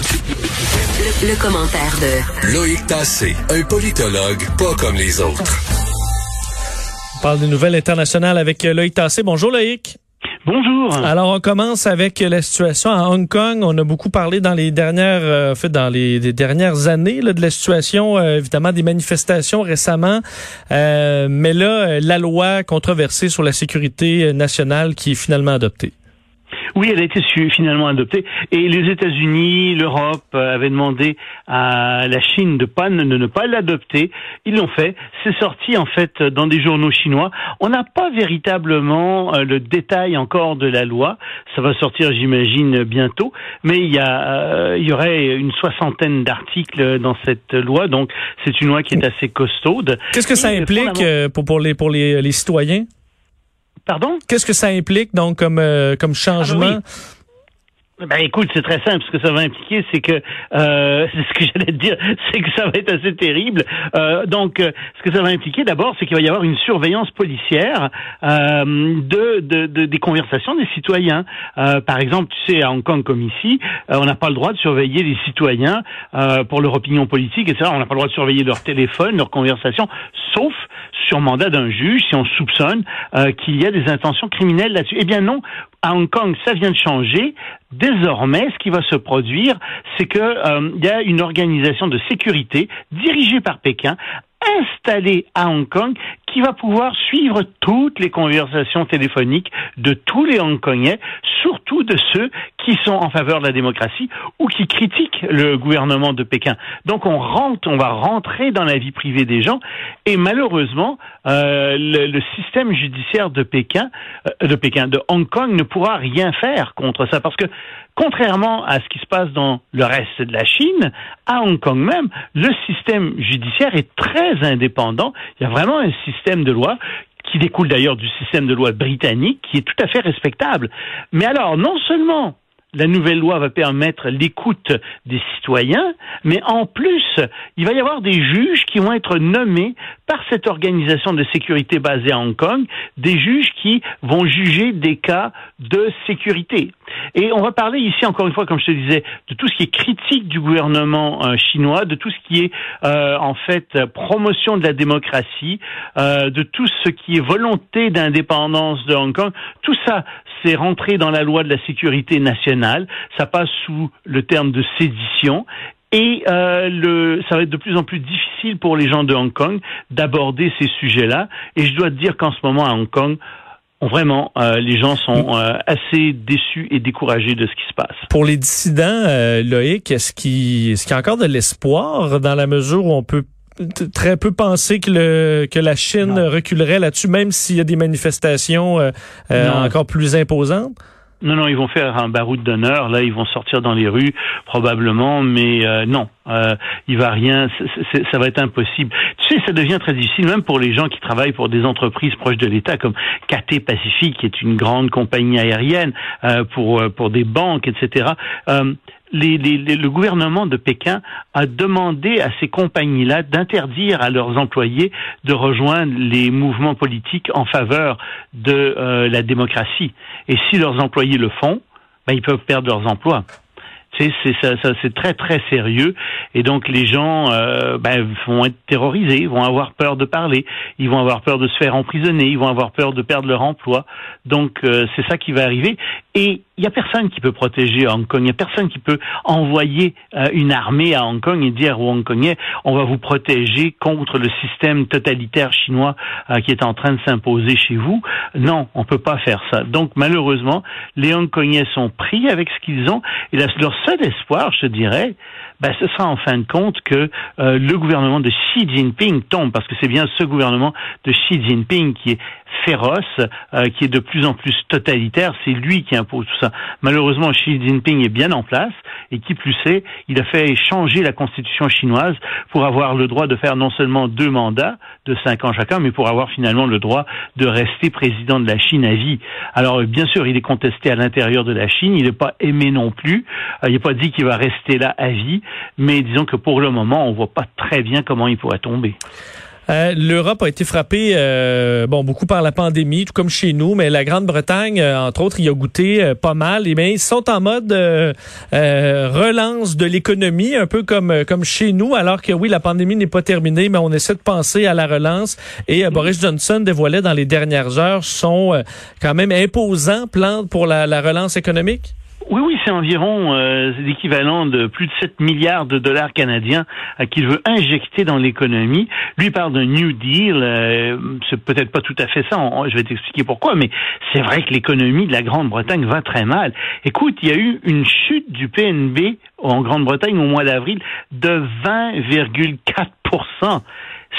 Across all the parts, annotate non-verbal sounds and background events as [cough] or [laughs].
Le, commentaire de Loïc Tassé, un politologue pas comme les autres. On parle des nouvelles internationales avec Loïc Tassé. Bonjour Loïc. Bonjour. Alors, on commence avec la situation à Hong Kong. On a beaucoup parlé dans les dernières, euh, fait, dans les, dernières années là, de la situation, euh, évidemment, des manifestations récemment. Euh, mais là, la loi controversée sur la sécurité nationale qui est finalement adoptée. Oui, elle a été finalement adoptée. Et les États-Unis, l'Europe euh, avaient demandé à la Chine de, pas, de ne pas l'adopter. Ils l'ont fait. C'est sorti en fait dans des journaux chinois. On n'a pas véritablement euh, le détail encore de la loi. Ça va sortir, j'imagine, bientôt. Mais il y, a, euh, il y aurait une soixantaine d'articles dans cette loi. Donc, c'est une loi qui est assez costaude. Qu'est-ce que ça implique pour, pour, les, pour les, les citoyens? Pardon? Qu'est-ce que ça implique donc comme euh, comme changement ah ben écoute, c'est très simple. Ce que ça va impliquer, c'est que euh, c'est [laughs] ce que j'allais te dire, c'est que ça va être assez terrible. Euh, donc, euh, ce que ça va impliquer d'abord, c'est qu'il va y avoir une surveillance policière euh, de, de, de, des conversations des citoyens. Euh, par exemple, tu sais, à Hong Kong comme ici, on n'a pas le droit de surveiller les citoyens pour leur opinion politique, etc. On n'a pas le droit de surveiller leur téléphone, leurs conversations, sauf sur mandat d'un juge si on soupçonne qu'il y a des intentions criminelles là-dessus. Eh bien non, à Hong Kong, ça vient de changer. Désormais, ce qui va se produire, c'est que euh, il y a une organisation de sécurité dirigée par Pékin installée à Hong Kong qui va pouvoir suivre toutes les conversations téléphoniques de tous les Hongkongais, surtout de ceux qui sont en faveur de la démocratie ou qui critiquent le gouvernement de Pékin. Donc on rentre, on va rentrer dans la vie privée des gens et malheureusement euh, le, système judiciaire de Pékin, euh, de Pékin, de Hong Kong ne pourra rien faire contre ça parce que contrairement à ce qui se passe dans le reste de la Chine, à Hong Kong même, le système judiciaire est très indépendant. Il y a vraiment un système de loi qui découle d'ailleurs du système de loi britannique, qui est tout à fait respectable. Mais alors, non seulement la nouvelle loi va permettre l'écoute des citoyens, mais en plus, il va y avoir des juges qui vont être nommés par cette organisation de sécurité basée à Hong Kong, des juges qui vont juger des cas de sécurité. Et on va parler ici, encore une fois, comme je te disais, de tout ce qui est critique du gouvernement euh, chinois, de tout ce qui est, euh, en fait, promotion de la démocratie, euh, de tout ce qui est volonté d'indépendance de Hong Kong. Tout ça, c'est rentré dans la loi de la sécurité nationale. Ça passe sous le terme de sédition. Et euh, le, ça va être de plus en plus difficile pour les gens de Hong Kong d'aborder ces sujets-là. Et je dois te dire qu'en ce moment à Hong Kong, Vraiment, euh, les gens sont euh, assez déçus et découragés de ce qui se passe. Pour les dissidents, euh, Loïc, est-ce qu'il est y a encore de l'espoir dans la mesure où on peut très peu penser que, le, que la Chine reculerait là-dessus, même s'il y a des manifestations encore plus imposantes? Non, non, ils vont faire un baroud d'honneur. Là, ils vont sortir dans les rues probablement, mais euh, non, euh, il va rien. ça va être impossible. Tu sais, ça devient très difficile, même pour les gens qui travaillent pour des entreprises proches de l'État, comme KT Pacific, qui est une grande compagnie aérienne, euh, pour pour des banques, etc le gouvernement de Pékin a demandé à ces compagnies-là d'interdire à leurs employés de rejoindre les mouvements politiques en faveur de euh, la démocratie. Et si leurs employés le font, ben, ils peuvent perdre leurs emplois. C'est c'est très très sérieux et donc les gens euh, ben, vont être terrorisés, vont avoir peur de parler, ils vont avoir peur de se faire emprisonner, ils vont avoir peur de perdre leur emploi. Donc euh, c'est ça qui va arriver et il y a personne qui peut protéger Hong Kong, il y a personne qui peut envoyer euh, une armée à Hong Kong et dire aux Hongkongais on va vous protéger contre le système totalitaire chinois qui est en train de s'imposer chez vous. Non, on peut pas faire ça. Donc malheureusement, les Hongkongais sont pris avec ce qu'ils ont et leur seul espoir, je dirais, ben, ce sera en fin de compte que euh, le gouvernement de Xi Jinping tombe, parce que c'est bien ce gouvernement de Xi Jinping qui est féroce, euh, qui est de plus en plus totalitaire, c'est lui qui Malheureusement, Xi Jinping est bien en place, et qui plus est, il a fait changer la constitution chinoise pour avoir le droit de faire non seulement deux mandats de cinq ans chacun, mais pour avoir finalement le droit de rester président de la Chine à vie. Alors, bien sûr, il est contesté à l'intérieur de la Chine, il n'est pas aimé non plus, euh, il n'est pas dit qu'il va rester là à vie, mais disons que pour le moment, on voit pas très bien comment il pourrait tomber. Euh, L'Europe a été frappée, euh, bon, beaucoup par la pandémie, tout comme chez nous, mais la Grande-Bretagne, euh, entre autres, y a goûté pas mal. Et bien, ils sont en mode relance de l'économie, un peu comme comme chez nous, alors que oui, la pandémie n'est pas terminée, mais on essaie de penser à la relance. Et Boris Johnson dévoilait dans les dernières heures son quand même imposant plan pour la, la relance économique. Oui, oui, c'est environ euh, l'équivalent de plus de 7 milliards de dollars canadiens euh, qu'il veut injecter dans l'économie. Lui parle d'un New Deal. Euh, c'est peut-être pas tout à fait ça. je vais t'expliquer pourquoi, mais c'est vrai que l'économie de la Grande-Bretagne va très mal. Écoute, il y a eu une chute du PNB en Grande-Bretagne au mois d'avril de 20,4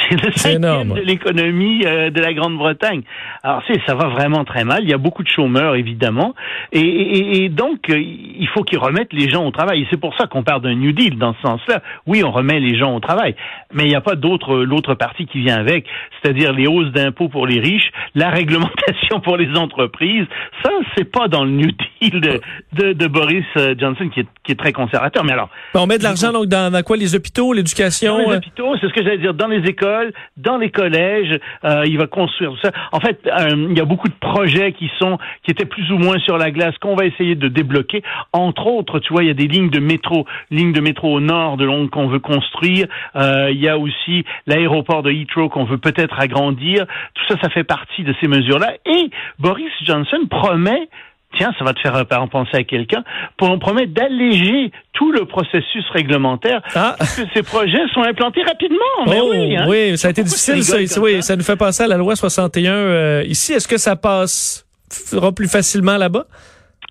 c'est le cinquième de l'économie euh, de la Grande-Bretagne. Alors, c'est, ça va vraiment très mal. Il y a beaucoup de chômeurs, évidemment. Et, et, donc, euh, il faut qu'ils remettent les gens au travail. Et c'est pour ça qu'on parle d'un New Deal dans ce sens-là. Oui, on remet les gens au travail. Mais il n'y a pas d'autre, l'autre partie qui vient avec. C'est-à-dire les hausses d'impôts pour les riches, la réglementation pour les entreprises. Ça, c'est pas dans le New Deal de, de, de Boris euh, Johnson qui est, qui est très conservateur. Mais alors. On met de l'argent donc dans, dans quoi? Les hôpitaux, l'éducation? Dans les hôpitaux, c'est ce que j'allais dire. Dans les écoles dans les collèges, euh, il va construire ça. En fait, euh, il y a beaucoup de projets qui sont qui étaient plus ou moins sur la glace qu'on va essayer de débloquer. Entre autres, tu vois, il y a des lignes de métro, lignes de métro au nord de Londres qu'on veut construire. Euh, il y a aussi l'aéroport de Heathrow qu'on veut peut-être agrandir. Tout ça, ça fait partie de ces mesures-là. Et Boris Johnson promet tiens, ça va te faire penser à quelqu'un, pour on promet d'alléger tout le processus réglementaire, ah. que ces projets sont implantés rapidement. Mais oh, oui, hein. oui, ça a été difficile. Ça, oui, ça nous fait passer à la loi 61 euh, ici. Est-ce que ça passera plus facilement là-bas?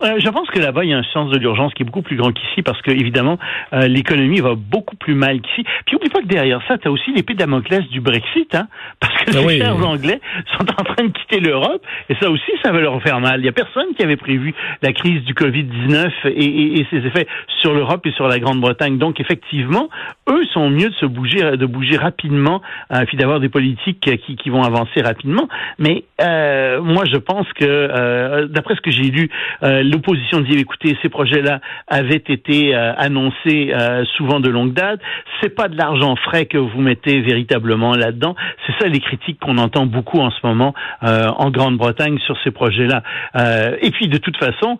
Euh, je pense que là-bas, il y a un sens de l'urgence qui est beaucoup plus grand qu'ici parce que, évidemment, euh, l'économie va beaucoup plus mal qu'ici. Puis, oublie pas que derrière ça, tu as aussi l'épée Damoclès du Brexit, hein, [laughs] parce que ah les chers Anglais sont en train de quitter l'Europe et ça aussi, ça va leur faire mal. Il y a personne qui avait prévu la crise du Covid-19 et, et, ses effets sur l'Europe et sur la Grande-Bretagne. Donc, effectivement, eux sont mieux de se bouger, de bouger rapidement, euh, puis d'avoir des politiques qui, qui, vont avancer rapidement. Mais euh, moi, je pense que, d'après ce que j'ai lu, l'opposition dit écoutez, ces projets-là avaient été euh, annoncés euh, souvent de longue date. C'est pas de l'argent frais que vous mettez véritablement là-dedans. C'est ça les critiques qu'on entend beaucoup en ce moment euh, en Grande-Bretagne sur ces projets-là. et puis de toute façon,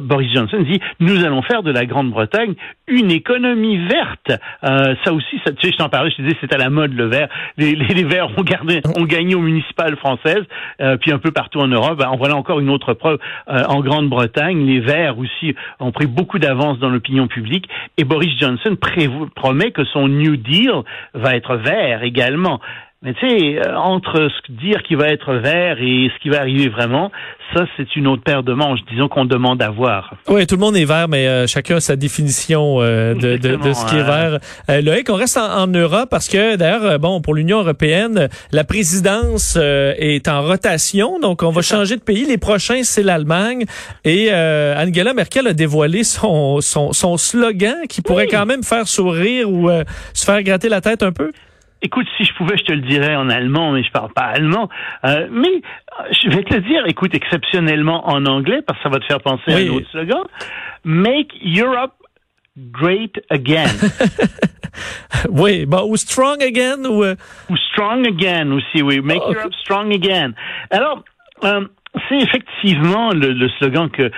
Boris Johnson dit nous allons faire de la Grande-Bretagne une économie verte. ça aussi, ça, tu sais, je t'en parlais, je te disais c'est à la mode le vert. Les, les, verts ont, gardé, ont gagné aux municipales françaises, puis un peu partout en Europe. En voilà encore une autre preuve en Grande-Bretagne les Verts aussi ont pris beaucoup d'avance dans l'opinion publique et Boris Johnson promet que son New Deal va être vert également. Mais tu sais, euh, entre ce dire qu'il va être vert et ce qui va arriver vraiment, ça, c'est une autre paire de manches, disons qu'on demande à voir. Oui, tout le monde est vert, mais euh, chacun a sa définition euh, de, de, de, ce qui est vert. Euh, Loïc, on reste en, Europe parce que, d'ailleurs, bon, pour l'Union européenne, la présidence est en rotation, donc on va changer de pays. Les prochains, c'est l'Allemagne. Et Angela Merkel a dévoilé son, son, son slogan qui pourrait quand même faire sourire ou se faire gratter la tête un peu. Écoute, si je pouvais, je te le dirais en allemand, mais je parle pas allemand. Euh, mais euh, je vais te le dire, écoute, exceptionnellement en anglais, parce que ça va te faire penser à un autre slogan. Make Europe great again. [laughs] oui, bah, ou strong again, ou... Euh, ou strong again aussi, oui. Make Europe strong again. Alors, euh, c'est effectivement le, slogan que,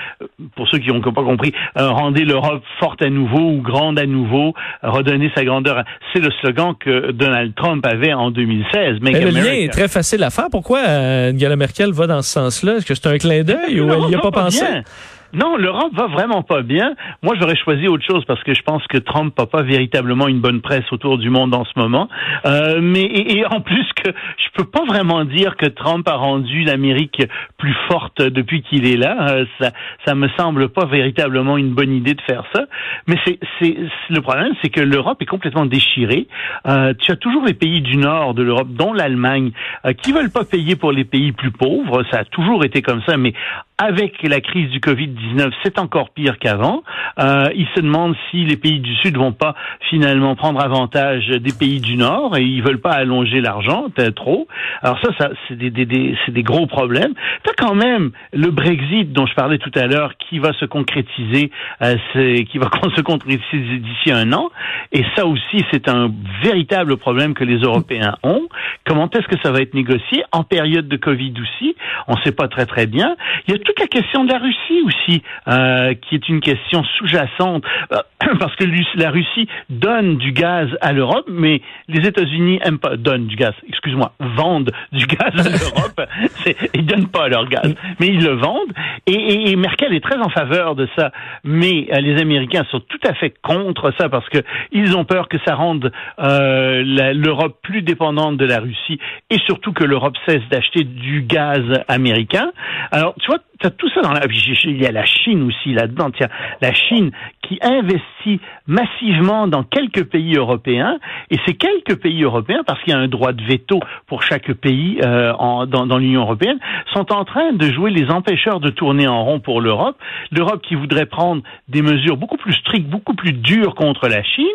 pour ceux qui n'ont pas compris, euh, rendez l'Europe forte à nouveau ou grande à nouveau, redonner sa grandeur. C'est le slogan que Donald Trump avait en 2016. Mais le lien est très facile à faire. Pourquoi euh, Angela Merkel va dans ce sens-là? Est-ce que c'est un clin d'œil [laughs] ou elle n'y a pas, pensé? Non, l'Europe va vraiment pas bien. Moi, j'aurais choisi autre chose parce que je pense que Trump n'a pas véritablement une bonne presse autour du monde en ce moment. Euh, mais et, en plus que je peux pas vraiment dire que Trump a rendu l'Amérique plus forte depuis qu'il est là. Euh, ça, ça me semble pas véritablement une bonne idée de faire ça. Mais c'est, c'est le problème, c'est que l'Europe est complètement déchirée. Euh, tu as toujours les pays du nord de l'Europe, dont l'Allemagne, euh, qui veulent pas payer pour les pays plus pauvres. Ça a toujours été comme ça, mais avec la crise du Covid-19, c'est encore pire qu'avant. Euh, ils se demandent si les pays du Sud vont pas finalement prendre avantage des pays du Nord et ils veulent pas allonger l'argent trop. Alors ça, ça c'est des, des, des des gros problèmes. T'as quand même le Brexit dont je parlais tout à l'heure qui va se concrétiser, euh, qui va [laughs] se concrétiser d'ici un an. Et ça aussi, c'est un véritable problème que les Européens ont. Comment est-ce que ça va être négocié? En période de Covid aussi On ne sait pas très très bien. Toute la question de la Russie aussi, euh, qui est une question sous-jacente, euh, [clears throat] parce que la Russie donne du gaz à l'Europe, mais les États-Unis aiment pas donnent du gaz. Excuse-moi, vendent du [laughs] gaz à l'Europe. ils donnent pas leur gaz, mais ils le vendent. Et, et, Merkel est très en faveur de ça, mais euh, les Américains sont tout à fait contre ça parce que ils ont peur que ça rende euh, l'Europe plus dépendante de la Russie et surtout que l'Europe cesse d'acheter du gaz américain. Alors, tu vois, as tout ça dans la... Il y a la Chine aussi là-dedans. La Chine qui investit massivement dans quelques pays européens, et ces quelques pays européens, parce qu'il y a un droit de veto pour chaque pays euh, dans, dans l'Union européenne, sont en train de jouer les empêcheurs de tourner en rond pour l'Europe. L'Europe qui voudrait prendre des mesures beaucoup plus strictes, beaucoup plus dures contre la Chine,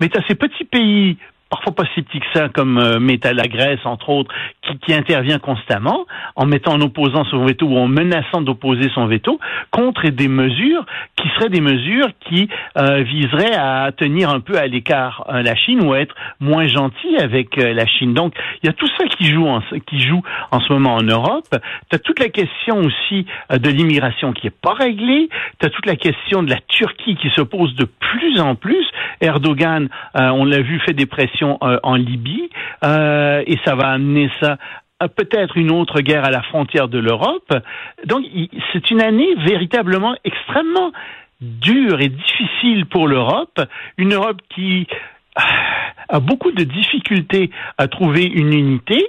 mais tu as ces petits pays parfois pas si petit que ça, comme euh, la Grèce, entre autres, qui, qui, intervient constamment en mettant en opposant son veto ou en menaçant d'opposer son veto contre des mesures qui seraient des mesures qui euh, viseraient à tenir un peu à l'écart euh, la Chine ou à être moins gentil avec euh, la Chine. Donc, il y a tout ça qui joue en, qui joue en ce moment en Europe. Tu as toute la question aussi de l'immigration qui est pas réglée. Tu as toute la question de la Turquie qui se pose de plus en plus. Erdogan, on l'a vu, fait des pressions euh, en Libye euh, et ça va amener ça peut-être une autre guerre à la frontière de l'Europe. Donc c'est une année véritablement extrêmement dure et difficile pour l'Europe, une Europe qui a beaucoup de difficultés à trouver une unité,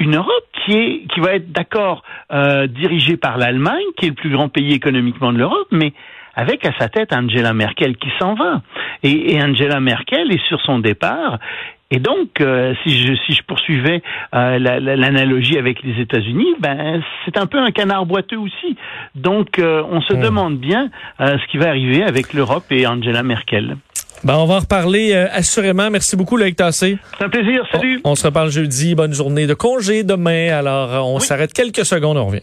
une Europe qui est qui va être d'accord euh, dirigée par l'Allemagne, qui est le plus grand pays économiquement de l'Europe, mais avec à sa tête Angela Merkel qui s'en va. Et, Angela Merkel est sur son départ. Et donc, euh, si, je, si je poursuivais euh, l'analogie avec les États-Unis, ben c'est un peu un canard boiteux aussi. Donc, euh, on se hmm. demande bien ce qui va arriver avec l'Europe et Angela Merkel. Ben, on va en reparler assurément. Merci beaucoup, Loïc Tassé. C'est un plaisir. Salut. On, se reparle jeudi. Bonne journée de congé demain. Alors, on s'arrête quelques secondes. On revient.